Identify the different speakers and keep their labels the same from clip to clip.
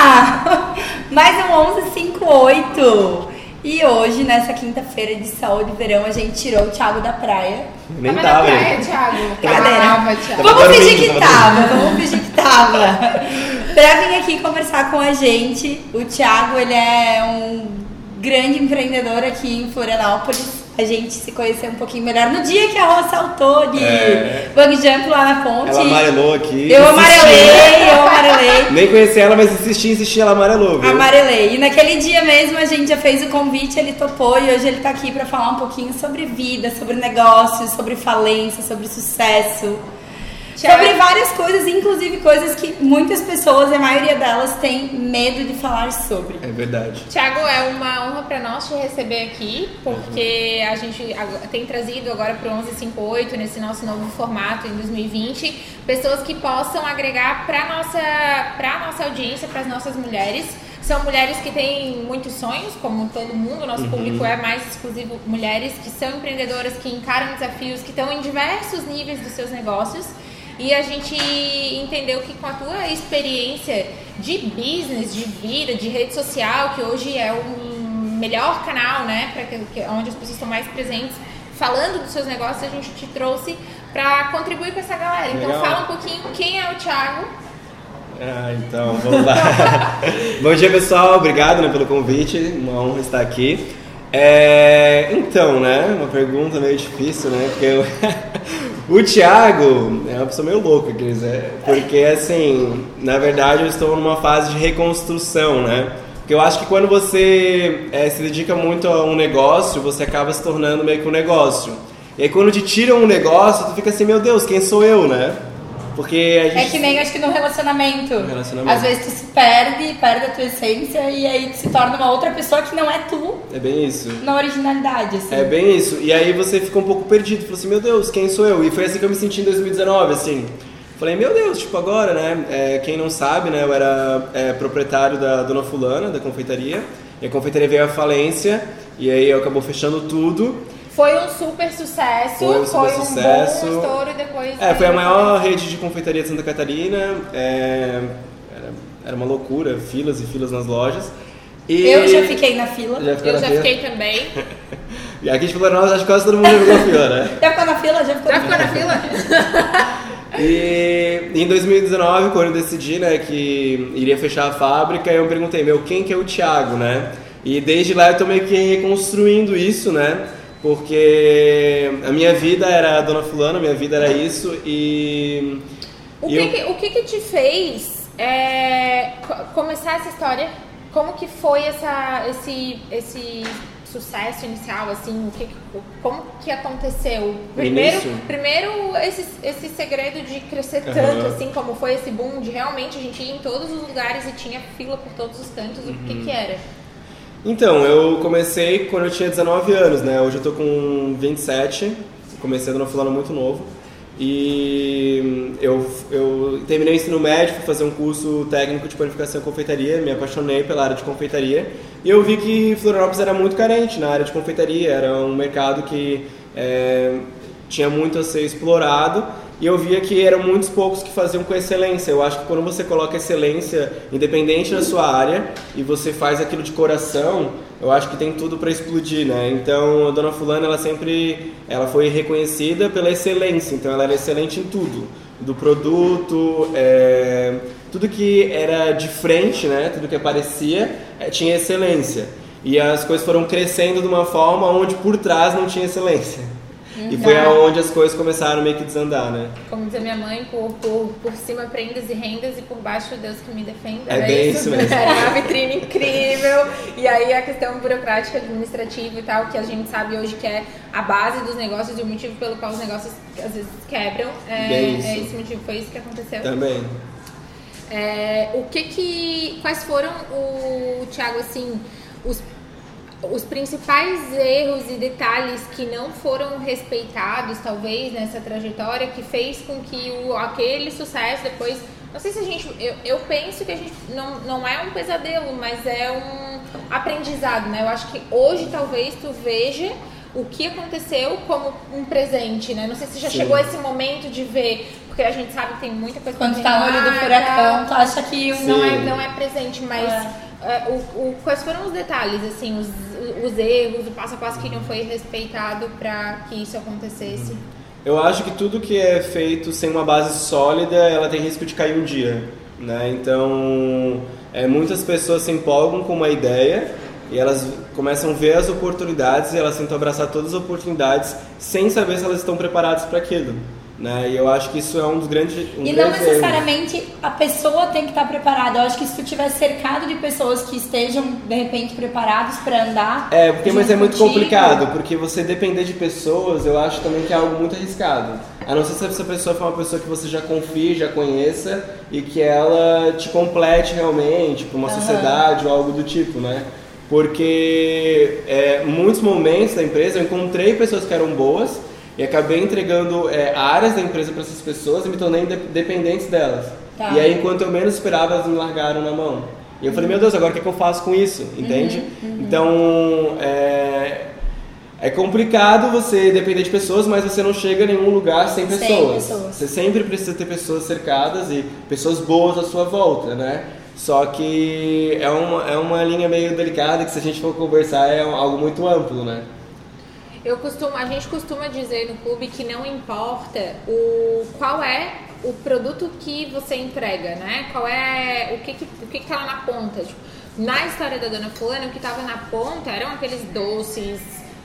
Speaker 1: Mais um 1158. E hoje, nessa quinta-feira de sol de verão, a gente tirou o Thiago da praia.
Speaker 2: Nem
Speaker 3: Tava
Speaker 2: tava.
Speaker 3: na praia? Thiago.
Speaker 1: Cadeira.
Speaker 3: Tava, Thiago.
Speaker 1: Vamos
Speaker 2: dormindo,
Speaker 1: fingir que
Speaker 2: tava
Speaker 1: tava, vamos fingir que tava. pra vir aqui conversar com a gente, o Thiago, ele é um grande empreendedor aqui em Florianópolis. A gente se conheceu um pouquinho melhor no dia que a Rô saltou de
Speaker 2: É.
Speaker 1: bug jump lá na ponte.
Speaker 2: Ela amarelou aqui.
Speaker 1: Eu amarelei, eu amarelei.
Speaker 2: Nem conheci ela, mas insisti, insisti, ela amarelou, viu?
Speaker 1: Amarelei. E naquele dia mesmo a gente já fez o convite, ele topou e hoje ele tá aqui pra falar um pouquinho sobre vida, sobre negócios, sobre falência, sobre sucesso. Sobre várias coisas, inclusive coisas que muitas pessoas, a maioria delas, tem medo de falar sobre.
Speaker 2: É verdade.
Speaker 3: Tiago, é uma honra para nós te receber aqui, porque a gente tem trazido agora para o 1158, nesse nosso novo formato em 2020, pessoas que possam agregar para nossa, pra nossa audiência, para as nossas mulheres. São mulheres que têm muitos sonhos, como todo mundo, nosso público é mais exclusivo mulheres que são empreendedoras, que encaram desafios, que estão em diversos níveis dos seus negócios. E a gente entendeu que com a tua experiência de business, de vida, de rede social, que hoje é o melhor canal, né, para que, onde as pessoas estão mais presentes, falando dos seus negócios, a gente te trouxe para contribuir com essa galera. Então
Speaker 2: Legal.
Speaker 3: fala um pouquinho quem é o Thiago.
Speaker 2: Ah, então, vamos lá. Bom dia, pessoal. Obrigado né, pelo convite. Uma honra estar aqui. É, então, né? Uma pergunta meio difícil, né? Porque eu- o Thiago é uma pessoa meio louca, quer dizer, porque assim, na verdade, eu estou numa fase de reconstrução, né? Porque eu acho que quando você é, se dedica muito a um negócio, você acaba se tornando meio que um negócio. E aí quando te tiram um negócio, tu fica assim, meu Deus, quem sou eu, né? Porque a gente
Speaker 1: É que nem acho que no relacionamento.
Speaker 2: No relacionamento.
Speaker 1: Às vezes tu se perde, perde a tua essência e aí tu se torna uma outra pessoa que não é tu
Speaker 2: É bem isso.
Speaker 1: na originalidade, assim.
Speaker 2: É bem isso. E aí você fica um pouco perdido. Falou assim, meu Deus, quem sou eu? E foi assim que eu me senti em 2019, assim. Falei, meu Deus, tipo, agora, né? É, quem não sabe, né? Eu era é, proprietário da Dona Fulana, da confeitaria. E a confeitaria veio à falência. E aí acabou fechando tudo.
Speaker 3: Foi um super sucesso,
Speaker 2: Foi um super
Speaker 3: um
Speaker 2: sucesso.
Speaker 3: bom estouro e depois...
Speaker 2: É, foi a maior rede de confeitaria de Santa Catarina. É, era, era uma loucura, filas e filas nas lojas. E
Speaker 1: Eu já fiquei na fila.
Speaker 2: Já
Speaker 3: Eu
Speaker 2: na
Speaker 3: já
Speaker 2: fila?
Speaker 3: fiquei também.
Speaker 2: E aqui de Florianópolis, acho que quase todo mundo já ficou na fila, né?
Speaker 1: Já ficou na fila? Já ficou
Speaker 3: Já
Speaker 1: na
Speaker 3: ficou na fila?
Speaker 2: E em 2019, quando eu decidi, né, que iria fechar a fábrica, eu me perguntei, meu, quem que é o Thiago, né? E desde lá eu tô meio que reconstruindo isso, né? Porque a minha vida era a Dona Fulana, a minha vida era isso e...
Speaker 3: O,
Speaker 2: e
Speaker 3: que,
Speaker 2: eu-
Speaker 3: que- o que que te fez é, co- começar essa história? Como que foi essa, esse, esse sucesso inicial, assim? Que, como que aconteceu? Primeiro,
Speaker 2: início?
Speaker 3: primeiro esse, esse segredo de crescer tanto, assim, como foi esse boom de realmente a gente ir em todos os lugares e tinha fila por todos os cantos, o que
Speaker 2: Uhum.
Speaker 3: que era?
Speaker 2: Então, eu comecei quando eu tinha 19 anos, né? Hoje eu tô com 27, comecei a Dona Fulana muito novo. E eu, eu terminei o ensino médio, fui fazer um curso técnico de panificação e confeitaria, me apaixonei pela área de confeitaria. E eu vi que Florianópolis era muito carente na área de confeitaria, era um mercado que é, tinha muito a ser explorado. E eu via que eram muitos poucos que faziam com excelência. Eu acho que quando você coloca excelência, independente da sua área, e você faz aquilo de coração, eu acho que tem tudo para explodir, né? Então, a Dona Fulana, ela sempre, ela foi reconhecida pela excelência. Então, ela era excelente em tudo, do produto, é, tudo que era de frente, né? Tudo que aparecia é, tinha excelência. E as coisas foram crescendo de uma forma onde por trás não tinha excelência. E foi
Speaker 3: Tá.
Speaker 2: aonde as coisas começaram meio que desandar, né?
Speaker 3: Como dizia minha mãe, por, por, por cima prendas e rendas e por baixo Deus que me defenda.
Speaker 2: É bem isso mesmo.
Speaker 3: Era uma vitrine incrível. E aí a questão burocrática, administrativa e tal, que a gente sabe hoje que é a base dos negócios e o motivo pelo qual os negócios às vezes quebram. É,
Speaker 2: Bem isso.
Speaker 3: é esse motivo, foi isso que aconteceu.
Speaker 2: Também.
Speaker 3: É, o que que. Quais foram o Thiago, assim, os, os principais erros e detalhes que não foram respeitados, talvez, nessa trajetória, que fez com que o, aquele sucesso depois. Não sei se a gente. Eu, eu penso que a gente. Não, não é um pesadelo, mas é um aprendizado, né? Eu acho que hoje talvez tu veja o que aconteceu como um presente, né? Não sei se já
Speaker 2: Sim.
Speaker 3: chegou esse momento de ver. Porque a gente sabe que tem muita coisa
Speaker 1: Quando tá no olho do furacão, tu acha que um
Speaker 3: não é, não é presente, mas é, o, o, quais foram os detalhes, assim, os, os erros, o passo a passo que não foi respeitado para que isso acontecesse?
Speaker 2: Eu acho que tudo que é feito sem uma base sólida, ela tem risco de cair um dia, né? Então, é, muitas pessoas se empolgam com uma ideia e elas começam a ver as oportunidades e elas tentam abraçar todas as oportunidades sem saber se elas estão preparadas para aquilo. Né? E eu acho que isso é um dos grandes. Um
Speaker 1: e não necessariamente erros. a pessoa tem que estar preparada. Eu acho que se tu estiver cercado de pessoas que estejam, de repente, preparados para andar.
Speaker 2: É, porque mas é muito contigo. complicado, porque você depender de pessoas, eu acho também que é algo muito arriscado. A não ser se essa pessoa for uma pessoa que você já confie, já conheça e que ela te complete realmente para uma uhum. sociedade ou algo do tipo, né? Porque é, muitos momentos da empresa eu encontrei pessoas que eram boas e acabei entregando é, áreas da empresa para essas pessoas e me tornei dependente delas. Tá. E aí, enquanto eu menos esperava, elas me largaram na mão. E eu falei, meu Deus, agora o que, é que eu faço com isso? Entende? Uhum, uhum. Então, é, é complicado você depender de pessoas, mas você não chega a nenhum lugar sem pessoas. Sem pessoas. Você sempre precisa ter pessoas cercadas e pessoas boas à sua volta, né? Só que é uma, é uma linha meio delicada que se a gente for conversar é algo muito amplo, né?
Speaker 3: Eu costumo, a gente costuma dizer no clube que não importa o qual é o produto que você entrega, né? Qual é o que que, o que, que tá lá na ponta. Tipo, na história da Dona Fulana, o que estava na ponta eram aqueles doces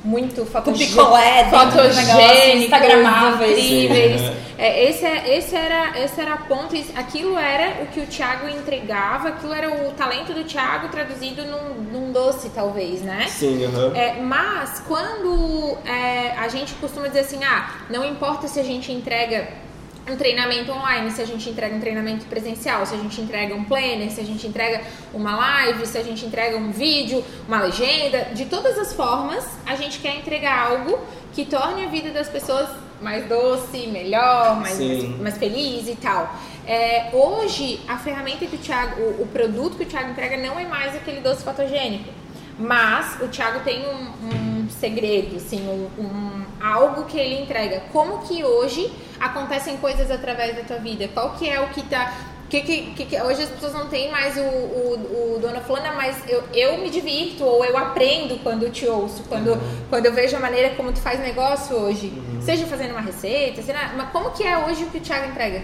Speaker 3: muito
Speaker 1: fotogênicos,
Speaker 3: fotogênicos instagramáveis, incríveis. É, esse, é, esse, era, esse era a ponta, aquilo era o que o Thiago entregava, aquilo era o talento do Thiago traduzido num, num doce, talvez, né?
Speaker 2: Sim, uhum.
Speaker 3: é, Mas quando é, a gente costuma dizer assim, ah, não importa se a gente entrega um treinamento online, se a gente entrega um treinamento presencial, se a gente entrega um planner, se a gente entrega uma live, se a gente entrega um vídeo, uma legenda, de todas as formas, a gente quer entregar algo que torne a vida das pessoas mais doce, melhor, mais, mais, mais, feliz e tal. É, hoje, a ferramenta que o Thiago, o, o, produto que o Thiago entrega não é mais aquele doce fotogênico, mas o Thiago tem um, um segredo, assim, um, um algo que ele entrega. Como que hoje acontecem coisas através da tua vida? Qual que é o que tá que, que, que, hoje as pessoas não têm mais o, o, o dona fulana, mas eu, eu me divirto ou eu aprendo quando eu te ouço, quando, uhum. quando eu vejo a maneira como tu faz negócio hoje, uhum. seja fazendo uma receita, seja, mas como que é hoje o que o Thiago entrega?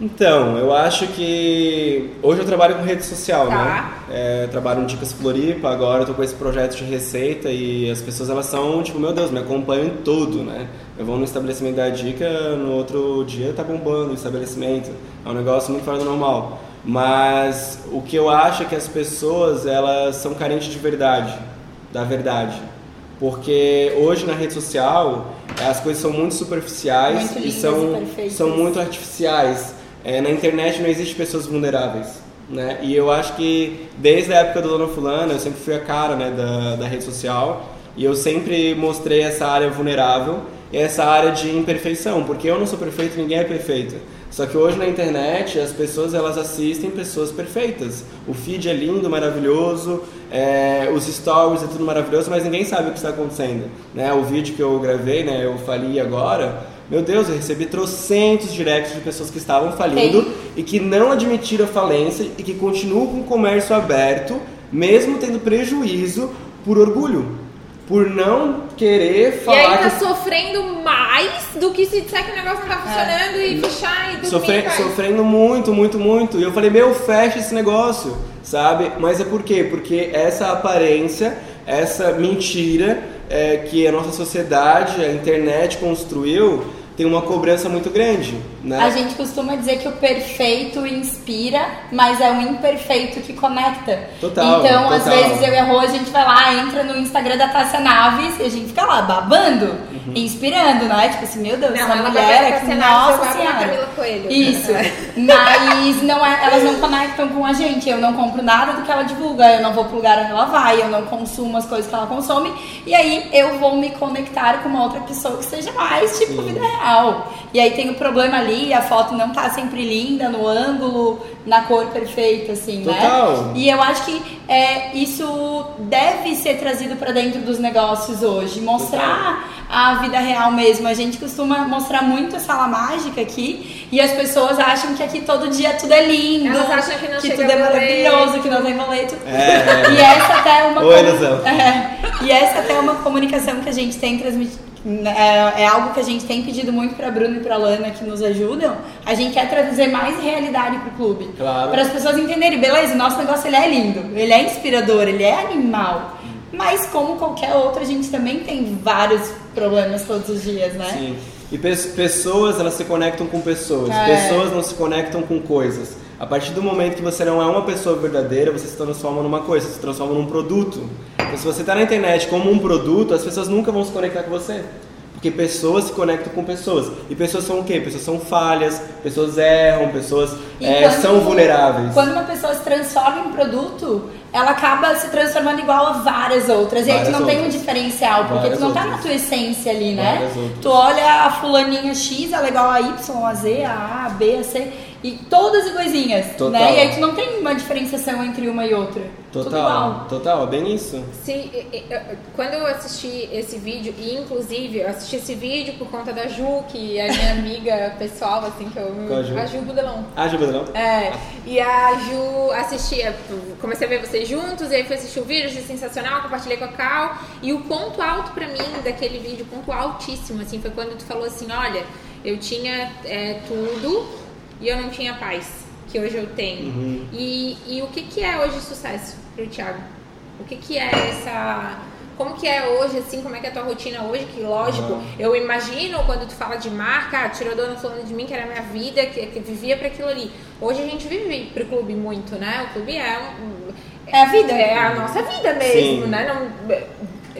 Speaker 2: Então, eu acho que hoje eu trabalho com rede social, tá. né? É, trabalho no Dicas Floripa, agora eu tô com esse projeto de receita e as pessoas elas são, tipo, meu Deus, me acompanham em tudo, né? Eu vou no estabelecimento da Dica, no outro dia tá bombando o estabelecimento. É um negócio muito fora do normal. Mas o que eu acho é que as pessoas, elas são carentes de verdade, da verdade. Porque hoje na rede social as coisas são muito superficiais muito e são, e são muito artificiais é, na internet não existe pessoas vulneráveis. Né? E eu acho que desde a época do Dona Fulana, eu sempre fui a cara né, da, da rede social e eu sempre mostrei essa área vulnerável e essa área de imperfeição, porque eu não sou perfeito, ninguém é perfeito. Só que hoje na internet as pessoas elas assistem pessoas perfeitas. O feed é lindo, maravilhoso, é, os stories é tudo maravilhoso, mas ninguém sabe o que está acontecendo. Né? O vídeo que eu gravei, né, eu falei agora, meu Deus, eu recebi trocentos directs de pessoas que estavam falindo Sim. e que não admitiram a falência e que continuam com o comércio aberto, mesmo tendo prejuízo por orgulho. Por não querer falar. E
Speaker 3: aí tá que... sofrendo mais do que se disser que o negócio não tá funcionando é. e fechar e dormir.
Speaker 2: Sofre... Sofrendo muito, muito, muito. E eu falei, meu, fecha esse negócio, sabe? Mas é por quê? Porque essa aparência, essa mentira é, que a nossa sociedade, a internet construiu tem uma cobrança muito grande. Né?
Speaker 1: A gente costuma dizer que o perfeito inspira, mas é o imperfeito que conecta.
Speaker 2: Total.
Speaker 1: Então,
Speaker 2: total.
Speaker 1: às vezes eu e a Rô, a gente vai lá, entra no Instagram da Tássia Naves e a gente fica lá babando, uhum. inspirando, né? Tipo assim, meu Deus, essa mulher aqui, nossa senhora. Isso. mas não é, elas não conectam com a gente. Eu não compro nada do que ela divulga, eu não vou pro lugar onde ela vai, eu não consumo as coisas que ela consome. E aí eu vou me conectar com uma outra pessoa que seja mais, tipo, Sim. vida real real. E aí tem o problema ali, a foto não tá sempre linda, no ângulo, na cor perfeita, assim,
Speaker 2: né? Total. né?
Speaker 1: E eu acho que é, isso deve ser trazido para dentro dos negócios hoje. Mostrar a vida real mesmo. A gente costuma mostrar muito a sala mágica aqui e as pessoas acham que aqui todo dia tudo é lindo,
Speaker 3: Elas acham que não
Speaker 1: que
Speaker 3: chega
Speaker 1: tudo é maravilhoso, que não tem boleto.
Speaker 2: É.
Speaker 1: E essa até é uma
Speaker 2: Oi, ilusão.
Speaker 1: é, e essa até é uma comunicação que a gente tem transmitido. É, é algo que a gente tem pedido muito pra Bruno e pra Lana que nos ajudam. A gente quer trazer mais realidade pro clube.
Speaker 2: Claro.
Speaker 1: Para as pessoas entenderem, beleza, o nosso negócio ele é lindo, ele é inspirador, ele é animal. Mas como qualquer outro, a gente também tem vários problemas todos os dias, né?
Speaker 2: Sim. E pe- pessoas, elas se conectam com pessoas.
Speaker 1: É.
Speaker 2: Pessoas não se conectam com coisas. A partir do momento que você não é uma pessoa verdadeira, você se transforma numa coisa, você se transforma num produto. Então, se você está na internet como um produto, as pessoas nunca vão se conectar com você. Porque pessoas se conectam com pessoas. E pessoas são o quê? Pessoas são falhas, pessoas erram, pessoas é,
Speaker 1: quando-
Speaker 2: são vulneráveis.
Speaker 1: Quando uma pessoa se transforma em produto, ela acaba se transformando igual a várias outras. E aí tu
Speaker 2: Várias
Speaker 1: não tem um
Speaker 2: outras.
Speaker 1: diferencial, porque
Speaker 2: Várias
Speaker 1: tu não tá
Speaker 2: outras.
Speaker 1: na tua essência ali, né?
Speaker 2: Várias outras.
Speaker 1: Tu olha a fulaninha X, ela é igual a Y, a Z, a A, a B, a C, e todas iguaizinhas,
Speaker 2: Total.
Speaker 1: né? E aí tu não tem uma diferenciação entre uma e outra.
Speaker 2: Total, total, é bem isso.
Speaker 3: Eu- quando eu assisti esse vídeo, e inclusive eu assisti esse vídeo por conta da Ju, que é minha amiga pessoal, assim, que eu.
Speaker 2: Qual a Ju?
Speaker 3: A Ju Budelão.
Speaker 2: Ah, Gilberto, não?
Speaker 3: É, e a Ju assistia, comecei a ver vocês juntos, e aí fui assistir o vídeo, achei sensacional, compartilhei com a Cal. E o ponto alto pra mim daquele vídeo, ponto altíssimo, assim, foi quando tu falou assim, olha, eu tinha é, tudo e eu não tinha paz, que hoje eu tenho.
Speaker 2: Uhum.
Speaker 3: E, e o que, que é hoje sucesso pro Thiago? O que, que é essa. Como que é hoje, assim, como é que é a tua rotina hoje? Que lógico,
Speaker 2: Uhum.
Speaker 3: eu imagino quando tu fala de marca, ah, tirou dono falando de mim, que era a minha vida, que, que vivia para aquilo ali. Hoje a gente vive pro clube muito, né? O clube é um.
Speaker 1: É a vida.
Speaker 3: É a nossa vida mesmo,
Speaker 2: Sim.
Speaker 3: né? Não,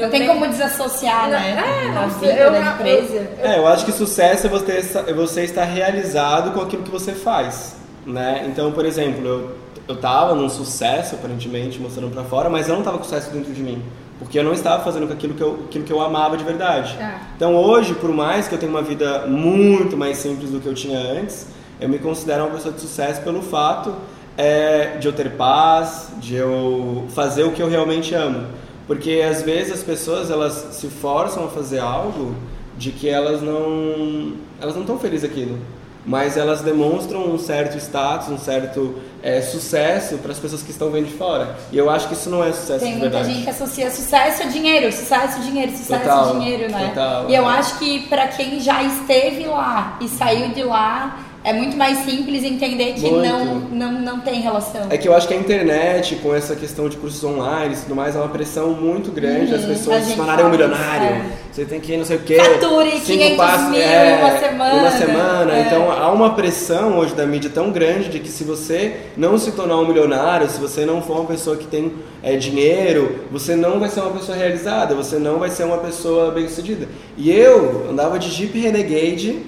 Speaker 1: Não tem
Speaker 3: nem-
Speaker 1: como desassociar,
Speaker 3: Não,
Speaker 1: né?
Speaker 3: é,
Speaker 1: a
Speaker 3: não
Speaker 1: vida
Speaker 3: sei, eu-
Speaker 1: da empresa.
Speaker 2: É, eu acho que sucesso é você, é você estar realizado com aquilo que você faz, né? Então, por exemplo, eu, eu tava num sucesso, aparentemente, mostrando pra fora, mas eu não tava com sucesso dentro de mim. Porque eu não estava fazendo com aquilo que eu, aquilo que eu amava de verdade.
Speaker 3: Tá.
Speaker 2: Então hoje, por mais que eu tenha uma vida muito mais simples do que eu tinha antes, eu me considero uma pessoa de sucesso pelo fato é, de eu ter paz, de eu fazer o que eu realmente amo. Porque às vezes as pessoas elas se forçam a fazer algo de que elas não elas não estão felizes aquilo, mas elas demonstram um certo status, um certo é, sucesso para as pessoas que estão vendo de fora. E eu acho que isso não é sucesso
Speaker 1: Tem
Speaker 2: de
Speaker 1: muita
Speaker 2: verdade.
Speaker 1: gente que associa sucesso a dinheiro, sucesso, dinheiro, sucesso,
Speaker 2: Total,
Speaker 1: dinheiro, né?
Speaker 2: total,
Speaker 1: e eu
Speaker 2: é.
Speaker 1: acho que pra quem já esteve lá e saiu de lá, é muito mais simples entender que
Speaker 2: Muito.
Speaker 1: não, não, não tem relação.
Speaker 2: É que eu acho que a internet, com essa questão de cursos online e tudo mais, é uma pressão muito grande
Speaker 1: Uhum, a
Speaker 2: pessoas se tornarem um milionário.
Speaker 1: é.
Speaker 2: Você tem que ir não sei o quê.
Speaker 1: Fature
Speaker 2: cinco
Speaker 1: 500
Speaker 2: passos-
Speaker 1: mil
Speaker 2: é,
Speaker 1: em uma semana.
Speaker 2: Uma semana.
Speaker 1: É.
Speaker 2: Então há uma pressão hoje da mídia tão grande de que se você não se tornar um milionário, se você não for uma pessoa que tem é, dinheiro, você não vai ser uma pessoa realizada, você não vai ser uma pessoa bem sucedida. E eu andava de Jeep Renegade.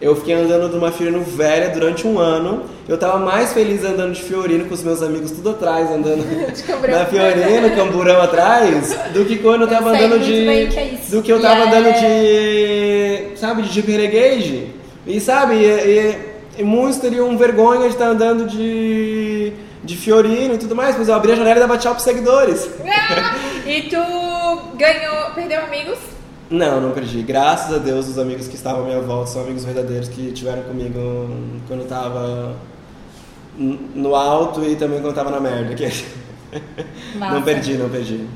Speaker 2: Eu fiquei andando de uma Fiorino velha durante um ano. Eu tava mais feliz andando de Fiorino com os meus amigos tudo atrás, andando na Fiorino, camburão atrás, do que quando eu
Speaker 1: Eu
Speaker 2: tava
Speaker 1: sei
Speaker 2: andando de.
Speaker 1: que é isso.
Speaker 2: Do que eu tava
Speaker 1: é-
Speaker 2: andando de. Sabe, de Jeep Renegade. E sabe, e, e- e muitos teriam vergonha de estar andando de. de Fiorino e tudo mais, mas eu abri a janela e dava tchau pros seguidores.
Speaker 3: Ah, e tu ganhou, perdeu amigos?
Speaker 2: Não, não perdi. Graças a Deus, os amigos que estavam à minha volta são amigos verdadeiros que tiveram comigo quando eu tava no alto e também quando eu tava na merda. que-. Não perdi, não perdi.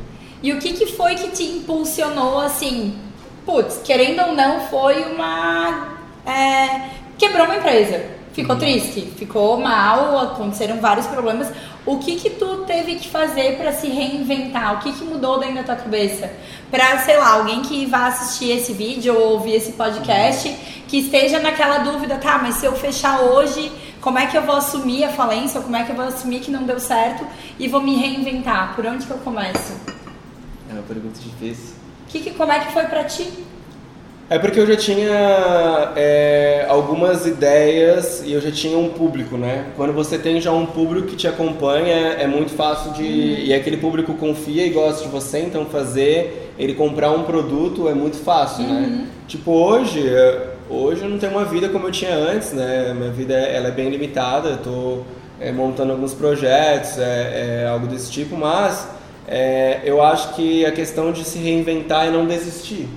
Speaker 1: E o que, que foi que te impulsionou assim? Putz, querendo ou não, foi uma. é, quebrou uma empresa.
Speaker 2: Uhum.
Speaker 1: Ficou triste, ficou mal, aconteceram vários problemas. O que que tu teve que fazer pra se reinventar? O que que mudou dentro da tua cabeça? Pra, sei lá, alguém que vá assistir esse vídeo ou ouvir esse podcast, que esteja naquela dúvida, tá, mas se eu fechar hoje, como é que eu vou assumir a falência? Ou como é que eu vou assumir que não deu certo e vou me reinventar? Por onde que eu começo?
Speaker 2: É uma pergunta difícil.
Speaker 1: Que que, como é que foi pra ti?
Speaker 2: É porque eu já tinha é, algumas ideias e eu já tinha um público, né? Quando você tem já um público que te acompanha, é muito fácil de. E aquele público confia e gosta de você, então fazer ele comprar um produto é muito fácil, né? Tipo, hoje, é, hoje eu não tenho uma vida como eu tinha antes, né? Minha vida ela é bem limitada, eu tô é, montando alguns projetos, é, é algo desse tipo, mas é, eu acho que a questão de se reinventar e não desistir.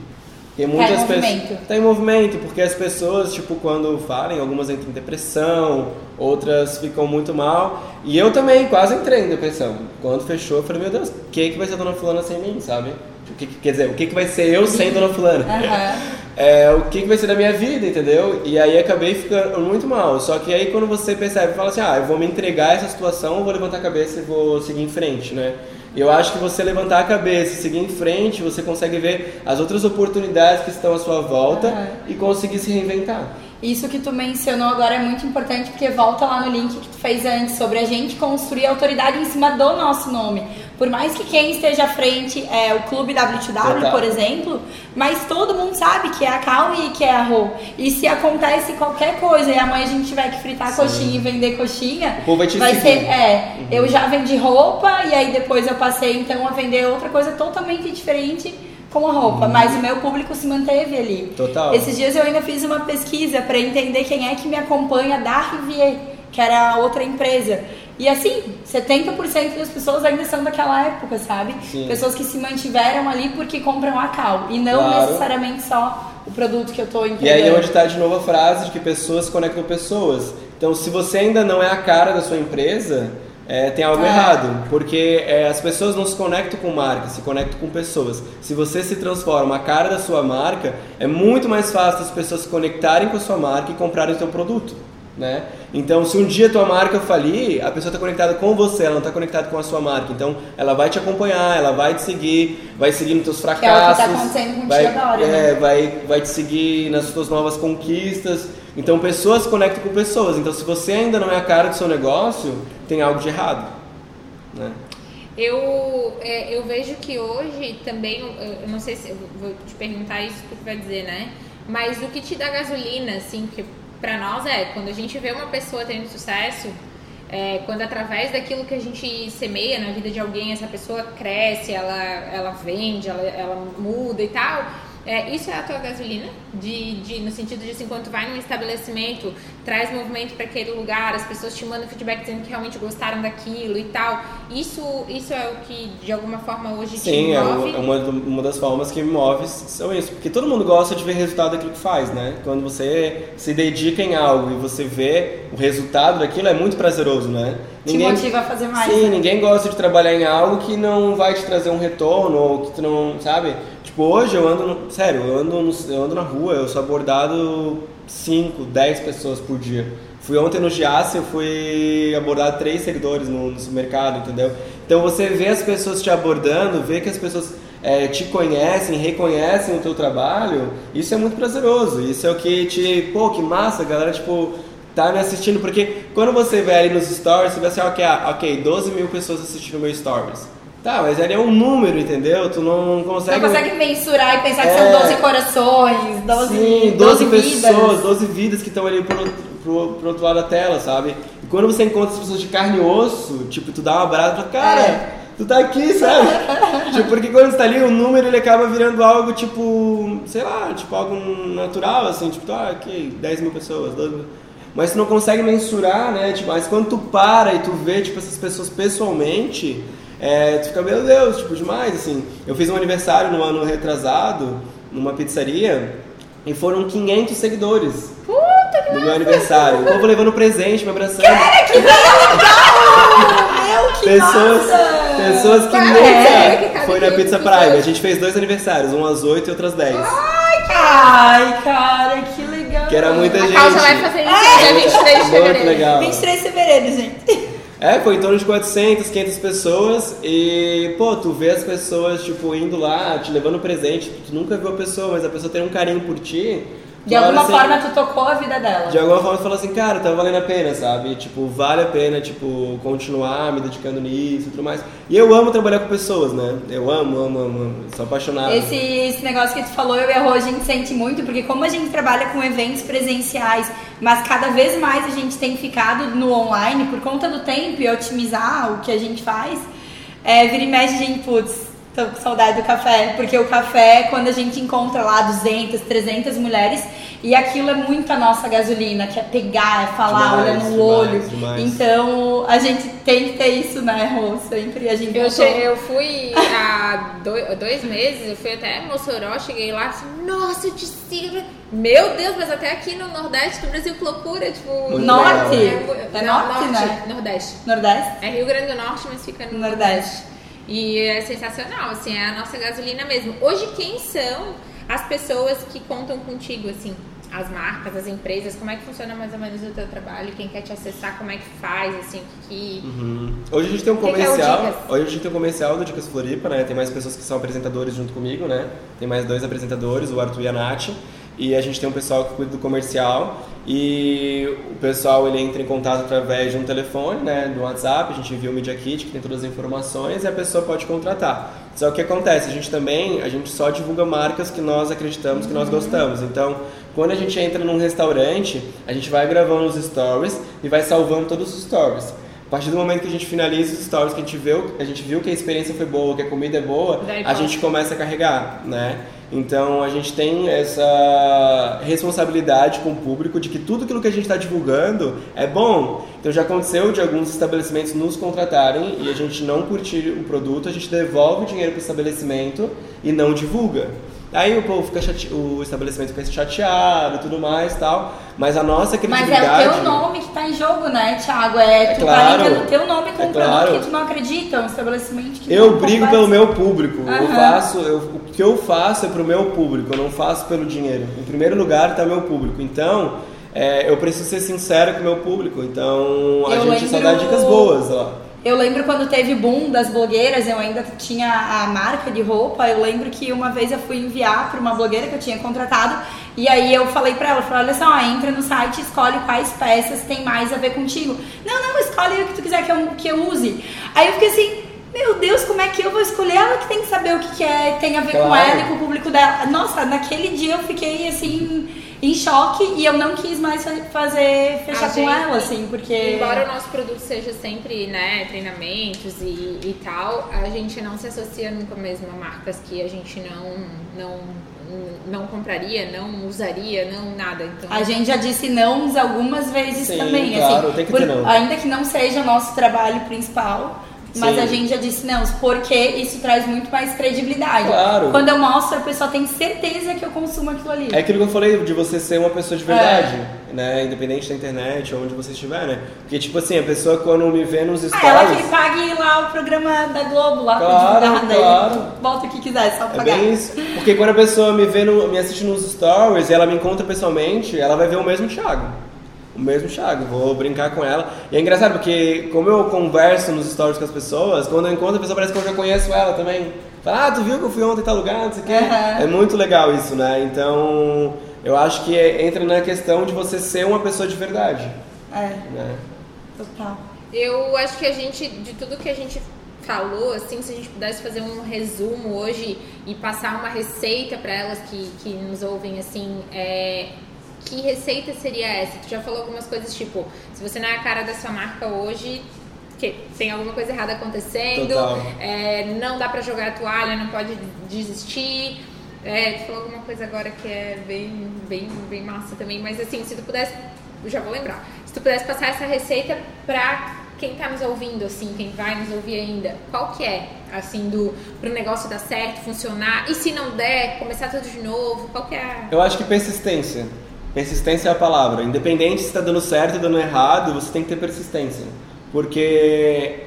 Speaker 2: Tem muitas
Speaker 1: Tá em movimento.
Speaker 2: Tá em movimento, porque as pessoas, tipo, quando falem, algumas entram em depressão, outras ficam muito mal. E eu também quase entrei em depressão. Quando fechou, eu falei, meu Deus, o que, que vai ser a dona fulana sem mim, sabe? O que, que- quer dizer, o que, que vai ser eu sem dona fulana?
Speaker 1: Aham.
Speaker 2: É, o que, que vai ser da minha vida, entendeu? E aí acabei ficando muito mal. Só que aí quando você percebe, fala assim, ah, eu vou me entregar a essa situação, eu vou levantar a cabeça e vou seguir em frente, né? Eu acho que você levantar a cabeça e seguir em frente, você consegue ver as outras oportunidades que estão à sua volta
Speaker 1: Aham.
Speaker 2: e conseguir se reinventar.
Speaker 1: Isso que tu mencionou agora é muito importante porque volta lá no link que tu fez antes sobre a gente construir autoridade em cima do nosso nome. Por mais que quem esteja à frente é o Clube W2W,
Speaker 2: Total.
Speaker 1: por exemplo, mas todo mundo sabe que é a Cal e que é a Rô. E se acontece qualquer coisa e amanhã a gente tiver que fritar
Speaker 2: Sim.
Speaker 1: coxinha e vender coxinha,
Speaker 2: O povo vai te
Speaker 1: vai
Speaker 2: seguir.
Speaker 1: ser, é, eu já vendi roupa e aí depois eu passei então a vender outra coisa totalmente diferente com a roupa, mas o meu público se manteve ali.
Speaker 2: Total.
Speaker 1: Esses dias eu ainda fiz uma pesquisa para entender quem é que me acompanha da Rivier, que era a outra empresa. E assim, 70% das pessoas ainda são daquela época, sabe?
Speaker 2: Sim.
Speaker 1: Pessoas que se mantiveram ali porque compram a Cal e não
Speaker 2: Claro.
Speaker 1: necessariamente só o produto que eu tô
Speaker 2: E
Speaker 1: entregando.
Speaker 2: aí é onde está de novo a frase de que pessoas conectam pessoas. Então, se você ainda não é a cara da sua empresa, é, tem algo
Speaker 1: É.
Speaker 2: errado. Porque é, as pessoas não se conectam com marcas, se conectam com pessoas. Se você se transforma a cara da sua marca, é muito mais fácil as pessoas se conectarem com a sua marca e comprarem o seu produto. Né? Então, se um dia tua marca falir, a pessoa está conectada com você, ela não está conectada com a sua marca. Então, ela vai te acompanhar, ela vai te seguir, vai seguir nos teus
Speaker 1: Que é o que
Speaker 2: fracassos.
Speaker 1: tá acontecendo com o
Speaker 2: vai,
Speaker 1: Tia Dora,
Speaker 2: é,
Speaker 1: né?
Speaker 2: vai, vai te seguir nas suas novas conquistas. Então, pessoas se conectam com pessoas. Então, se você ainda não é a cara do seu negócio, tem algo de errado. Né?
Speaker 3: Eu, é, eu vejo que hoje também, eu, eu não sei se eu vou te perguntar isso que tu vai dizer, né? Mas o que te dá gasolina, assim, que pra nós é quando a gente vê uma pessoa tendo sucesso, é, quando através daquilo que a gente semeia na vida de alguém, essa pessoa cresce, ela, ela vende, ela, ela muda e tal. É, isso é a tua gasolina? De, de, no sentido de assim, quando tu vai num estabelecimento, traz movimento para aquele lugar, as pessoas te mandam feedback dizendo que realmente gostaram daquilo e tal. Isso, isso é o que de alguma forma hoje te
Speaker 2: Sim, é
Speaker 3: move?
Speaker 2: uma, uma, das formas que me move são isso. Porque todo mundo gosta de ver resultado daquilo que faz, né? Quando você se dedica em algo e você vê o resultado daquilo, é muito prazeroso, né?
Speaker 1: Te motiva a fazer mais.
Speaker 2: Sim,
Speaker 1: né?
Speaker 2: ninguém gosta de trabalhar em algo que não vai te trazer um retorno ou que tu não, sabe? Tipo, hoje eu ando, sério, eu ando, no- eu ando na rua, eu sou abordado 5, 10 pessoas por dia. Fui ontem no Giasse, eu fui abordar três seguidores no, no supermercado, entendeu? Então você vê as pessoas te abordando, vê que as pessoas é, te conhecem, reconhecem o teu trabalho, isso é muito prazeroso. Isso é o que te, pô, que massa, galera, tipo, tá me assistindo, porque quando você vê ali nos stories, você vê assim, ok, ah, ok, 12 mil pessoas assistindo meu stories. Tá, mas ali é um número, entendeu? Tu não consegue.
Speaker 1: Não consegue mensurar e pensar que
Speaker 2: É.
Speaker 1: são 12 corações, 12,
Speaker 2: Sim, 12,
Speaker 1: 12
Speaker 2: pessoas,
Speaker 1: vidas.
Speaker 2: 12 vidas que estão ali pro, pro, pro outro lado da tela, sabe? E quando você encontra as pessoas de carne e osso, tipo, tu dá um abraço e fala, cara,
Speaker 1: É.
Speaker 2: tu tá aqui, sabe? tipo, porque quando você tá ali, o número ele acaba virando algo tipo, sei lá, tipo algo natural, assim, tipo, ah, ok, 10 mil pessoas, 12 mil. Mas tu não consegue mensurar, né? Tipo, mas quando tu para e tu vê, tipo, essas pessoas pessoalmente, é, tu fica, meu Deus, tipo, demais, assim. Eu fiz um aniversário no ano retrasado, numa pizzaria, e foram 500 seguidores
Speaker 1: Puta que
Speaker 2: no meu aniversário. O povo levando presente, me abraçando.
Speaker 1: que legal! Meu, que
Speaker 2: Pessoas,
Speaker 1: massa!
Speaker 2: pessoas que
Speaker 3: Cara,
Speaker 2: nunca
Speaker 3: é,
Speaker 2: foi na
Speaker 3: 500
Speaker 2: Pizza. Prime. A gente fez dois aniversários, um às 8 e outro às 10.
Speaker 1: Ai, cara, que legal!
Speaker 2: Que era muita
Speaker 3: A
Speaker 2: gente.
Speaker 3: Causa vai fazer isso no dia 23 de
Speaker 2: Muito
Speaker 3: fevereiro.
Speaker 2: legal.
Speaker 1: 23 de fevereiro, gente.
Speaker 2: É, foi em torno de 400, 500 pessoas e, pô, tu vê as pessoas, tipo, indo lá, te levando presente, tu nunca viu a pessoa, mas a pessoa tem um carinho por ti.
Speaker 1: De alguma
Speaker 2: olha assim-
Speaker 1: forma, tu tocou a vida dela.
Speaker 2: De alguma forma tu fala assim, cara, tá valendo a pena, sabe? Tipo, vale a pena, tipo, continuar me dedicando nisso e tudo mais. E eu amo trabalhar com pessoas, né? Eu amo, amo, amo, amo. Sou apaixonado.
Speaker 1: Esse, esse negócio que tu falou, eu e a Rô, a gente sente muito, porque como a gente trabalha com eventos presenciais, mas cada vez mais a gente tem ficado no online por conta do tempo e otimizar o que a gente faz, é, vira e mexe, gente, putz, tô com saudade do café, porque o café, quando a gente encontra lá 200, 300 mulheres, E aquilo é muito a nossa gasolina, que é pegar, é falar, olhar no
Speaker 2: demais,
Speaker 1: olho.
Speaker 2: demais.
Speaker 1: Então a gente tem que ter isso, né, Rô? Sempre a gente
Speaker 3: Eu,
Speaker 1: voltou-
Speaker 3: che- eu fui há dois, dois meses, eu fui até Mossoró, cheguei lá e disse, nossa, eu te sigo. Meu Deus, mas até aqui no Nordeste do Brasil, que loucura, tipo.
Speaker 2: Muito
Speaker 1: Norte?
Speaker 2: legal.
Speaker 1: É
Speaker 3: não,
Speaker 1: norte, né?
Speaker 3: Nordeste.
Speaker 1: Nordeste?
Speaker 3: É Rio Grande do Norte, mas fica no
Speaker 1: Nordeste.
Speaker 3: E é sensacional, assim, é a nossa gasolina mesmo. Hoje, quem são as pessoas que contam contigo, assim? As marcas, as empresas, como é que funciona mais ou menos o teu trabalho? Quem quer te acessar, como é que faz, assim, o que...
Speaker 2: Uhum. Hoje a gente tem um
Speaker 3: é
Speaker 2: comercial.
Speaker 3: Dicas?
Speaker 2: Hoje a gente tem um comercial do Dicas Floripa, né? Tem mais pessoas que são apresentadores junto comigo, né? Tem mais dois apresentadores, o Arthur e a Nath. E a gente tem um pessoal que cuida do comercial. E o pessoal ele entra em contato através de um telefone, né? Do WhatsApp. A gente envia o Media Kit que tem todas as informações e a pessoa pode contratar. Só que o que acontece? A gente também, a gente só divulga marcas que nós acreditamos, que nós gostamos. Então, quando a gente entra num restaurante, a gente vai gravando os stories e vai salvando todos os stories. A partir do momento que a gente finaliza os stories, que a gente viu, a gente viu que a experiência foi boa, que a comida é boa, a gente começa a carregar, né? Então a gente tem essa responsabilidade com o público de que tudo aquilo que a gente está divulgando é bom. Então já aconteceu de alguns estabelecimentos nos contratarem e a gente não curtir o produto, a gente devolve o dinheiro para o estabelecimento e não divulga. Aí o povo fica chate... o estabelecimento fica chateado e tudo mais tal, mas a nossa
Speaker 1: Mas
Speaker 2: credibilidade
Speaker 1: é o teu nome que tá em jogo, né, Thiago? É,
Speaker 2: É
Speaker 1: tu
Speaker 2: claro.
Speaker 1: tá ligando o teu nome com
Speaker 2: É
Speaker 1: um produto
Speaker 2: claro.
Speaker 1: que tu não acredita, um estabelecimento que
Speaker 2: Eu
Speaker 1: não
Speaker 2: brigo
Speaker 1: faz.
Speaker 2: pelo meu público. Eu
Speaker 1: Aham.
Speaker 2: faço, eu- o que eu faço é pro meu público. Eu não faço pelo dinheiro. Em primeiro lugar está meu público. Então, é, eu preciso ser sincero com o meu público. Então, a
Speaker 1: Eu
Speaker 2: gente só dá
Speaker 1: lembro-
Speaker 2: dicas boas, ó.
Speaker 1: Eu lembro quando teve o boom das blogueiras, eu ainda tinha a marca de roupa. Eu lembro que uma vez eu fui enviar para uma blogueira que eu tinha contratado e aí eu falei para ela, falei, olha só, entra no site, escolhe quais peças tem mais a ver contigo. Não, não, escolhe o que tu quiser que eu, que eu use. Aí eu fiquei assim, meu Deus, como é que eu vou escolher? Ela que tem que saber o que, que é, tem a ver com
Speaker 2: Claro.
Speaker 1: ela e com o público dela. Nossa, naquele dia eu fiquei assim em choque e eu não quis mais fa- fazer fechar
Speaker 3: A
Speaker 1: com
Speaker 3: gente-
Speaker 1: ela, assim, porque
Speaker 3: Embora o nosso produto seja sempre, né, treinamentos e, e tal, a gente não se associa nunca mesmo a marcas que a gente não, não, não compraria, não usaria, não nada. Então,
Speaker 1: A gente já disse não algumas vezes
Speaker 2: Sim,
Speaker 1: também,
Speaker 2: claro,
Speaker 1: assim,
Speaker 2: tem que
Speaker 1: por-
Speaker 2: ter não.
Speaker 1: ainda que não seja o nosso trabalho principal, mas
Speaker 2: Sim.
Speaker 1: a gente já disse não, porque isso traz muito mais credibilidade.
Speaker 2: Claro.
Speaker 1: Quando eu mostro, a pessoa tem certeza que eu consumo aquilo ali.
Speaker 2: É aquilo que eu falei de você ser uma pessoa de verdade, né? Independente da internet, onde você estiver, né? Porque, tipo assim, a pessoa quando me vê nos stories...
Speaker 1: Ah, ela que pague lá o programa da Globo lá pra
Speaker 2: Claro,
Speaker 1: divulgar, daí
Speaker 2: claro.
Speaker 1: volta o que quiser, só
Speaker 2: É
Speaker 1: pagar.
Speaker 2: bem isso. Porque quando a pessoa me vê, no, me assiste nos stories e ela me encontra pessoalmente, ela vai ver o mesmo Thiago. O mesmo Thiago. Vou brincar com ela. E é engraçado porque, como eu converso nos stories com as pessoas, quando eu encontro a pessoa parece que eu já conheço ela também. Fala, ah, tu viu que eu fui ontem em tal lugar, não sei o quê. É muito legal isso, né? Então, eu acho que é- entra na questão de você ser uma pessoa de verdade.
Speaker 1: É,
Speaker 2: Né?
Speaker 1: total.
Speaker 3: Eu acho que a gente, de tudo que a gente falou, assim, se a gente pudesse fazer um resumo hoje e passar uma receita para elas que, que nos ouvem, assim, é, que receita seria essa? Tu já falou algumas coisas, tipo, se você não é a cara da sua marca hoje, que tem alguma coisa errada acontecendo, é, não dá pra jogar a toalha, não pode desistir. É, tu falou alguma coisa agora que é bem, bem, bem massa também, mas assim, se tu pudesse, já vou lembrar, se tu pudesse passar essa receita pra quem tá nos ouvindo, assim, quem vai nos ouvir ainda, qual que é, assim, do, pro negócio dar certo, funcionar, e se não der, começar tudo de novo, qual que é.
Speaker 2: Eu acho que persistência. Persistência é a palavra. Independente se está dando certo ou dando errado, você tem que ter persistência. Porque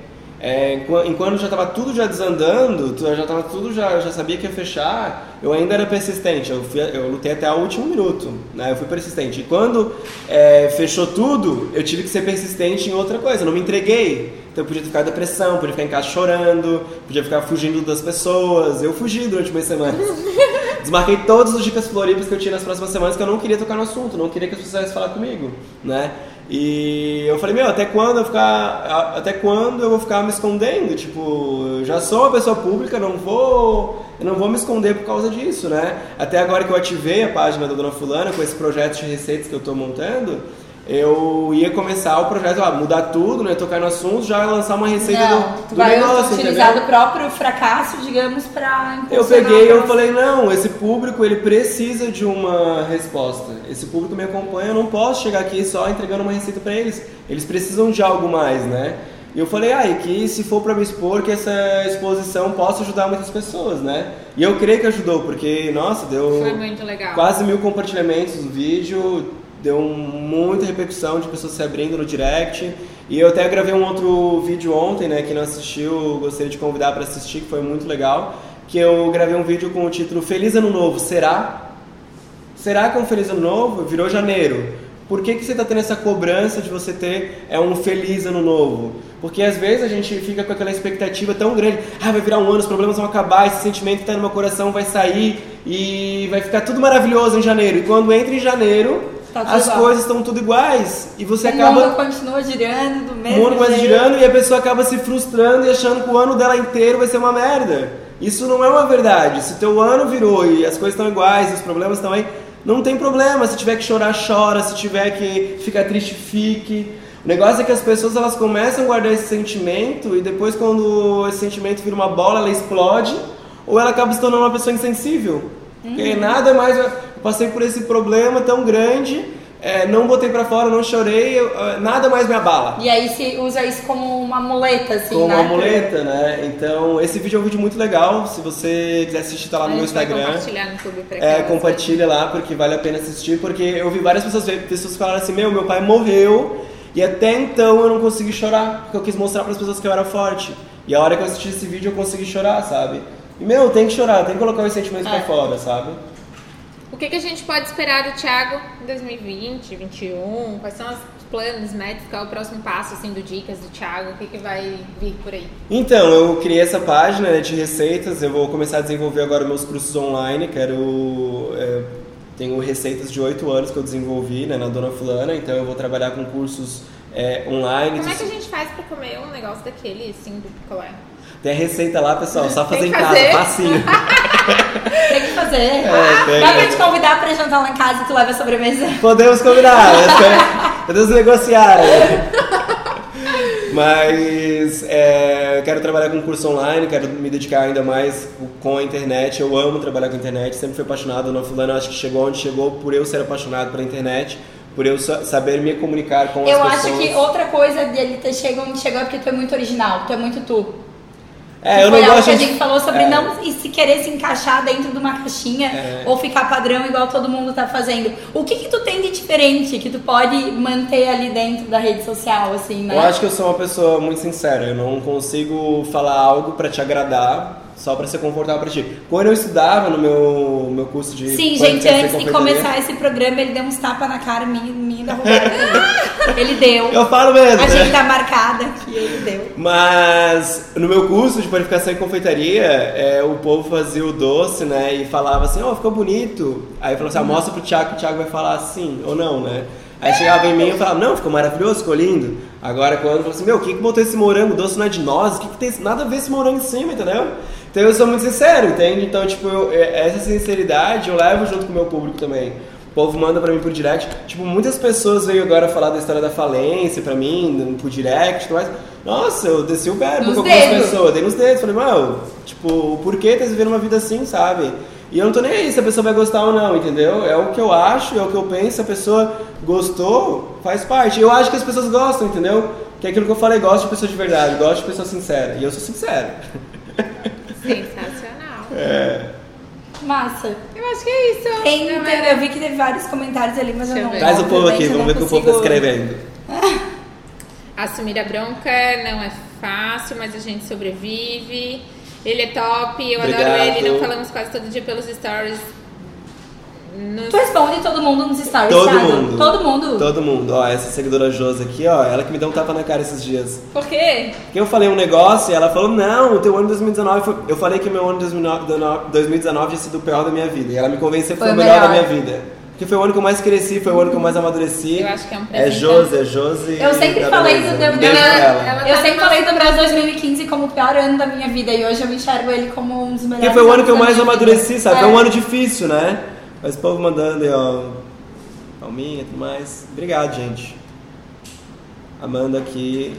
Speaker 2: é, enqu- enquanto já estava tudo já desandando, já estava tudo já, já sabia que ia fechar, eu ainda era persistente. Eu, fui- eu lutei até o último minuto, né? Eu fui persistente. E quando é, fechou tudo, eu tive que ser persistente em outra coisa. Eu não me entreguei. Então eu podia ficar em depressão, podia ficar em casa chorando, podia ficar fugindo das pessoas. Eu fugi durante umas semanas. Desmarquei todos os dicas floripas que eu tinha nas próximas semanas que eu não queria tocar no assunto, não queria que as pessoas falar comigo, né? E eu falei, meu, até quando eu ficar, até quando eu vou ficar me escondendo? Tipo, eu já sou uma pessoa pública, não vou, eu não vou me esconder por causa disso, né? Até agora que eu ativei a página da Dona Fulana com esse projeto de receitas que eu tô montando, eu ia começar o projeto, ah, mudar tudo, né? Tocar no assunto, já lançar uma receita
Speaker 1: Não,
Speaker 2: do,
Speaker 1: tu
Speaker 2: do
Speaker 1: vai
Speaker 2: negócio,
Speaker 1: utilizar
Speaker 2: entendeu?
Speaker 1: do próprio fracasso, digamos, pra
Speaker 2: Eu peguei e eu falei, não, esse público ele precisa de uma resposta. Esse público me acompanha, eu não posso chegar aqui só entregando uma receita pra eles. Eles precisam de algo mais, né? E eu falei, ah, e que se for pra me expor, que essa exposição possa ajudar muitas pessoas, né? E eu creio que ajudou, porque, nossa, deu quase mil compartilhamentos do vídeo, deu muita repercussão de pessoas se abrindo no direct. E eu até gravei um outro vídeo ontem, né? Quem não assistiu, gostaria de convidar para assistir, que foi muito legal. Que eu gravei um vídeo com o título Feliz Ano Novo, será? Será que é um Feliz Ano Novo? Virou janeiro. Por que, que você está tendo essa cobrança de você ter é um Feliz Ano Novo? Porque às vezes a gente fica com aquela expectativa tão grande, ah, vai virar um ano, os problemas vão acabar, esse sentimento que está no meu coração vai sair e vai ficar tudo maravilhoso em janeiro. E quando entra em janeiro,
Speaker 1: Tá
Speaker 2: as
Speaker 1: igual.
Speaker 2: coisas estão tudo iguais e você
Speaker 1: O
Speaker 2: acaba
Speaker 1: mundo continua girando do
Speaker 2: o
Speaker 1: mesmo
Speaker 2: mundo vai
Speaker 1: jeito.
Speaker 2: girando e a pessoa acaba se frustrando e achando que o ano dela inteiro vai ser uma merda. Isso não é uma verdade. Se teu ano virou e as coisas estão iguais, os problemas estão aí, não tem problema. Se tiver que chorar, chora. Se tiver que ficar triste, fique. O negócio é que as pessoas elas começam a guardar esse sentimento e depois quando esse sentimento vira uma bola, ela explode ou ela acaba se tornando uma pessoa insensível. Porque nada mais. Passei por esse problema tão grande, é, não botei pra fora, não chorei, eu, ah, nada mais me abala
Speaker 1: E aí se usa isso como uma muleta, assim,
Speaker 2: como
Speaker 1: né?
Speaker 2: uma muleta, né? Então, esse vídeo é um vídeo muito legal. Se você quiser assistir, tá lá no meu Instagram.
Speaker 3: compartilhar no YouTube pra
Speaker 2: É,
Speaker 3: aquelas-
Speaker 2: compartilha lá, porque vale a pena assistir. Porque eu vi várias pessoas, pessoas falaram assim: Meu, meu pai morreu e até então eu não consegui chorar, porque eu quis mostrar para as pessoas que eu era forte. E a hora que eu assisti esse vídeo eu consegui chorar, sabe? E, meu, tem que chorar, tem que colocar os sentimentos
Speaker 1: É.
Speaker 2: pra fora, sabe?
Speaker 3: O que, que a gente pode esperar do Thiago em 2020, 2021? Quais são os planos, metas? Qual é o próximo passo assim, do Dicas do Thiago? O que, que vai vir por aí?
Speaker 2: Então, eu criei essa página né, de receitas, eu vou começar a desenvolver agora meus cursos online, quero... é, tenho receitas de 8 anos que eu desenvolvi né, na Dona Fulana, então eu vou trabalhar com cursos é, online.
Speaker 3: Como é que a gente faz pra comer um negócio daquele, assim, do picolé?
Speaker 2: Tem a receita lá, pessoal, só fazer em casa, facinho.
Speaker 1: Tem que fazer.
Speaker 2: É, tem,
Speaker 1: Dá pra
Speaker 2: é.
Speaker 1: te convidar pra jantar lá em casa e tu leva a sobremesa.
Speaker 2: Podemos combinar, né? podemos negociar. Mas é, eu quero trabalhar com curso online, quero me dedicar ainda mais com a internet. Eu amo trabalhar com a internet, sempre fui apaixonado. No fulano, acho que chegou onde chegou por eu ser apaixonado pela internet, por eu sa- saber me comunicar com
Speaker 1: Eu
Speaker 2: as
Speaker 1: acho
Speaker 2: pessoas.
Speaker 1: que outra coisa dele ter chegado onde chegou é porque tu é muito original, tu é muito tu.
Speaker 2: É, eu não gosto
Speaker 1: que a
Speaker 2: de-
Speaker 1: gente falou sobre
Speaker 2: é.
Speaker 1: não se querer se encaixar dentro de uma caixinha
Speaker 2: É.
Speaker 1: ou ficar padrão igual todo mundo tá fazendo. O que que tu tem de diferente que tu pode manter ali dentro da rede social, assim, né?
Speaker 2: Eu acho que eu sou uma pessoa muito sincera. Eu não consigo falar algo pra te agradar só pra ser confortável pra ti. Quando eu estudava no meu, meu curso de
Speaker 1: Sim, gente, antes de começar esse programa, ele deu uns tapas na cara minha, Roberta. ele deu.
Speaker 2: Eu falo mesmo.
Speaker 1: A gente tá marcada aqui, ele deu.
Speaker 2: Mas no meu curso de panificação e confeitaria, é, o povo fazia o doce, né? E falava assim, ó, ficou bonito. Aí falou assim, ah, mostra pro Thiago que o Thiago vai falar sim ou não, né? Aí chegava em mim e falava, não, ficou maravilhoso, ficou lindo. Agora quando falou assim, meu, o que que botou esse morango? O doce não é de nozes? O que que tem nada a ver esse morango em cima, entendeu? Então eu sou muito sincero, entende? Então, tipo, eu- é- essa sinceridade eu levo junto com o meu público também. O povo manda pra mim por direct. Tipo, muitas pessoas veio agora falar da história da falência pra mim, por direct e tudo mais. Nossa, eu desci o verbo
Speaker 1: Nos
Speaker 2: com algumas
Speaker 1: dedos.
Speaker 2: pessoas, dei nos dedos. Falei, mano, tipo, por que tá vivendo uma vida assim, sabe? E eu não tô nem aí se a pessoa vai gostar ou não, entendeu? É o que eu acho, é o que eu penso. Se a pessoa gostou, faz parte. Eu acho que as pessoas gostam, entendeu? Que é aquilo que eu falei, gosto de pessoa de verdade, gosto de pessoa sincera. E eu sou sincero.
Speaker 3: Sensacional.
Speaker 2: É.
Speaker 1: Massa.
Speaker 3: Eu acho que é isso.
Speaker 1: Tem,
Speaker 3: galera.
Speaker 1: teve- eu vi que teve vários comentários ali, mas
Speaker 3: Deixa
Speaker 1: eu não
Speaker 3: ver.
Speaker 2: Traz o povo aqui, vamos ver o que o povo tá escrevendo.
Speaker 3: Assumir a bronca não é fácil, mas a gente sobrevive. Ele é top, eu adoro
Speaker 2: Obrigado.
Speaker 3: ele. Não falamos quase todo dia pelos stories. Nos-
Speaker 1: Tu responde todo mundo nos stories,
Speaker 2: Todo
Speaker 1: Thiago?
Speaker 2: mundo.
Speaker 1: Todo mundo?
Speaker 2: Todo mundo. Ó, essa seguidora Josi aqui, ó, ela que me deu um tapa na cara esses dias.
Speaker 1: Por quê?
Speaker 2: Porque eu falei um negócio e ela falou, não, o teu ano de 2019 foi... Eu falei que meu ano de 2019 2019 tinha sido o pior da minha vida. E ela me convenceu que
Speaker 1: Foi
Speaker 2: foi, o
Speaker 1: o
Speaker 2: melhor, da
Speaker 1: melhor.
Speaker 2: minha vida. Porque foi o ano que eu mais cresci, foi o ano que eu mais amadureci.
Speaker 3: Eu acho que é um
Speaker 2: É
Speaker 3: presente.
Speaker 2: Josi, é Josi.
Speaker 1: Eu sempre falei do meu- ela-
Speaker 2: pra ela.
Speaker 3: ela-
Speaker 1: Eu
Speaker 3: tá
Speaker 1: sempre falei do meu 2015 como o pior ano da minha vida e hoje eu enxergo ele como um dos melhores
Speaker 2: Porque foi o ano que eu mais amadureci,
Speaker 1: vida.
Speaker 2: sabe?
Speaker 1: É.
Speaker 2: Foi um ano difícil, né? Mas o povo mandando aí, ó. Palminha e tudo mais. Obrigado, gente. Amanda aqui,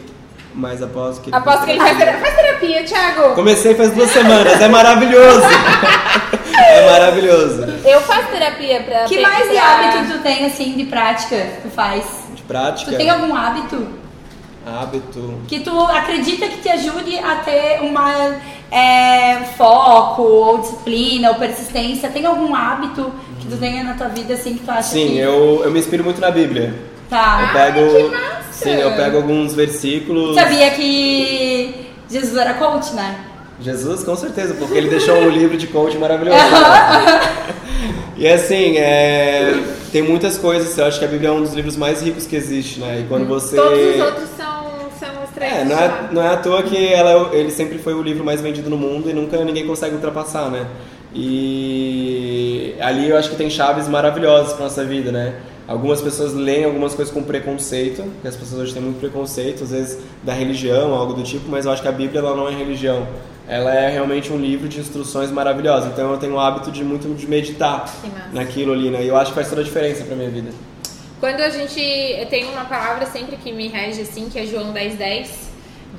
Speaker 2: mas após que.
Speaker 3: Após que ele faz terapia, faz terapia Thiago.
Speaker 2: Comecei faz duas semanas, é maravilhoso! é maravilhoso.
Speaker 3: Eu faço terapia pra.
Speaker 1: Que mais de hábito tu tem, assim, de prática que tu faz?
Speaker 2: De prática?
Speaker 1: Tu tem algum hábito?
Speaker 2: Hábito.
Speaker 1: Que tu acredita que te ajude a ter uma é, foco, ou disciplina, ou persistência? Tem algum hábito que tu tenha na tua vida, assim, que tu acha
Speaker 2: Sim,
Speaker 1: que...
Speaker 2: eu, eu me inspiro muito na Bíblia.
Speaker 1: Tá.
Speaker 2: Eu pego.
Speaker 3: que massa!
Speaker 2: Sim, eu pego alguns versículos.
Speaker 1: Sabia que Jesus era coach, né?
Speaker 2: Jesus, com certeza, porque ele deixou um livro de coach maravilhoso. e assim, é, tem muitas coisas, eu acho que a Bíblia é um dos livros mais ricos que existe, né? E quando você.
Speaker 3: Todos os outros são, são extraídos
Speaker 2: É, não é, não é à toa que ela, ele sempre foi o livro mais vendido no mundo e nunca ninguém consegue ultrapassar, né? E ali eu acho que tem chaves maravilhosas para nossa vida, né? Algumas pessoas leem algumas coisas com preconceito, porque as pessoas hoje têm muito preconceito, às vezes da religião, algo do tipo, mas eu acho que a Bíblia ela não é religião. Ela é realmente um livro de instruções maravilhosas. Então eu tenho o hábito de muito de meditar naquilo ali, né? E eu acho que faz toda a diferença pra minha vida.
Speaker 3: Quando a gente tem uma palavra sempre que me rege assim, que é João 10:10, 10,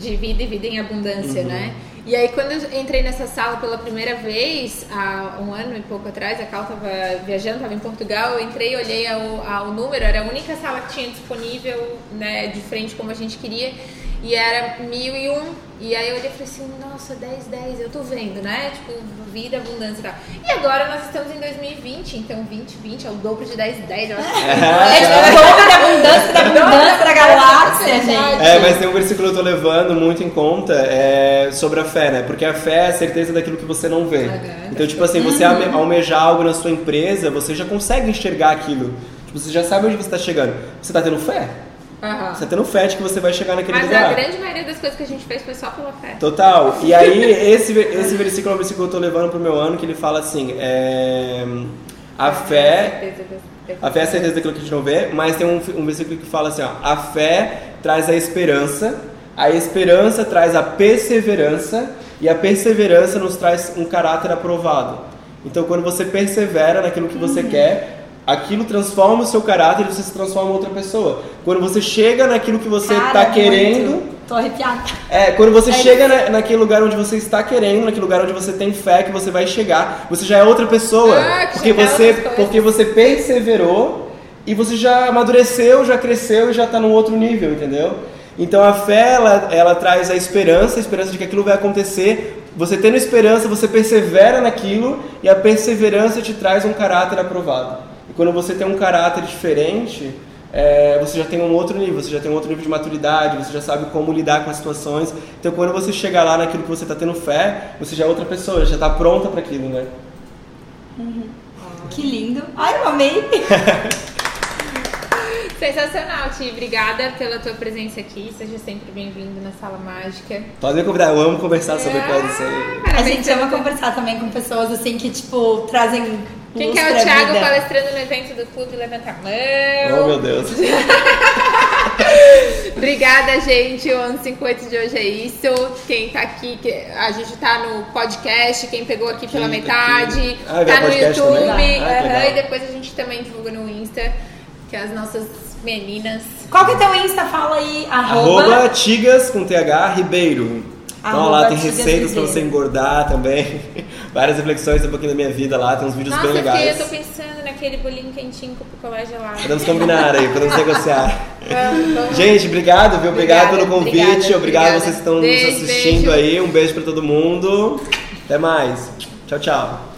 Speaker 3: de vida e vida em abundância, né? E aí quando eu entrei nessa sala pela primeira vez, há um ano e pouco atrás, a Cal tava viajando, tava em Portugal, eu entrei, olhei ao, ao número, era a única sala que tinha disponível, né, de frente como a gente queria, e era 1001. E aí eu olhei e falei assim, nossa, 10, 10, eu tô vendo, né? Tipo, vida, abundância e tal. E agora nós estamos em 2020, então 20, 20 é o dobro de 10, 10. Eu acho que
Speaker 1: É tipo o dobro da abundância, da abundância da galáxia, gente.
Speaker 2: É, mas tem um versículo que eu tô levando muito em conta é, sobre a fé, né? Porque a fé é a certeza daquilo que você não vê. Então, tipo assim, você ame- almejar algo na sua empresa, você já consegue enxergar aquilo. Tipo, você já sabe onde você tá chegando. Você tá tendo fé.
Speaker 3: Aham.
Speaker 2: Você tá tendo fé que você vai chegar naquele
Speaker 3: Mas
Speaker 2: lugar.
Speaker 3: a grande maioria das coisas que a gente fez foi só pela fé.
Speaker 2: Total. E aí, esse, esse versículo é um versículo que eu tô levando pro meu ano, que ele fala assim, é, a fé... A fé é a certeza daquilo que a gente não vê, mas tem um, um versículo que fala assim, ó, a fé traz a esperança, a esperança traz a perseverança e a perseverança nos traz um caráter aprovado. Então, quando você persevera naquilo que você quer, aquilo transforma o seu caráter e você se transforma em outra pessoa. Quando você chega naquilo que você está
Speaker 1: muito.
Speaker 2: querendo,
Speaker 1: Tô arrepiada.
Speaker 2: é, quando você
Speaker 1: É
Speaker 2: chega na, naquele lugar onde você está querendo, naquele lugar onde você tem fé que você vai chegar, você já é outra pessoa.
Speaker 3: Ah, que
Speaker 2: porque
Speaker 3: chegar
Speaker 2: você porque você perseverou e você já amadureceu, já cresceu e já está num outro nível, entendeu? Então a fé ela, ela traz a esperança, a esperança de que aquilo vai acontecer. Você tendo esperança, você persevera naquilo e a perseverança te traz um caráter aprovado. E quando você tem um caráter diferente, é, você já tem um outro nível, você já tem um outro nível de maturidade, você já sabe como lidar com as situações. Então, quando você chegar lá naquilo que você está tendo fé, você já é outra pessoa, já está pronta para aquilo, né?
Speaker 1: Que lindo. Ai, eu amei.
Speaker 3: Sensacional, Ti. Obrigada pela tua presença aqui. Seja sempre bem-vindo na Sala Mágica.
Speaker 2: Pode me convidar, eu amo conversar sobre
Speaker 3: Ah,
Speaker 2: coisas assim.
Speaker 1: A gente ama conversar também com pessoas assim que, tipo, trazem
Speaker 3: Quem quer
Speaker 1: pra
Speaker 3: o Thiago
Speaker 1: vida.
Speaker 3: palestrando no evento do clube, levanta a mão.
Speaker 2: Oh, meu Deus.
Speaker 3: Obrigada, gente. O ano 58 de hoje é isso. Quem tá aqui, que a gente tá no podcast, quem pegou aqui pela
Speaker 2: Quinta,
Speaker 3: metade,
Speaker 2: quinta. Ah,
Speaker 3: tá no YouTube.
Speaker 2: Ah, que legal.
Speaker 3: e depois a gente também divulga no Insta, que as nossas meninas.
Speaker 1: Qual que é teu Insta? Fala aí.
Speaker 2: Arroba
Speaker 1: Arroba.
Speaker 2: Tigas com TH Ribeiro. Então lá tem receitas para você engordar também. Várias reflexões um pouquinho da minha vida lá, tem uns vídeos
Speaker 3: Nossa,
Speaker 2: bem
Speaker 3: eu, fiquei, eu
Speaker 2: legais.
Speaker 3: tô pensando naquele bolinho quentinho com picolé gelado.
Speaker 2: Podemos combinar aí, podemos negociar.
Speaker 3: Vamos, vamos.
Speaker 2: Gente, obrigado, viu? Obrigado
Speaker 3: Obrigada,
Speaker 2: pelo convite.
Speaker 3: obrigada,
Speaker 2: obrigado
Speaker 3: obrigada.
Speaker 2: a vocês que estão
Speaker 3: Beijo,
Speaker 2: nos assistindo
Speaker 3: beijo.
Speaker 2: aí. Um beijo pra todo mundo. Até mais. Tchau, tchau.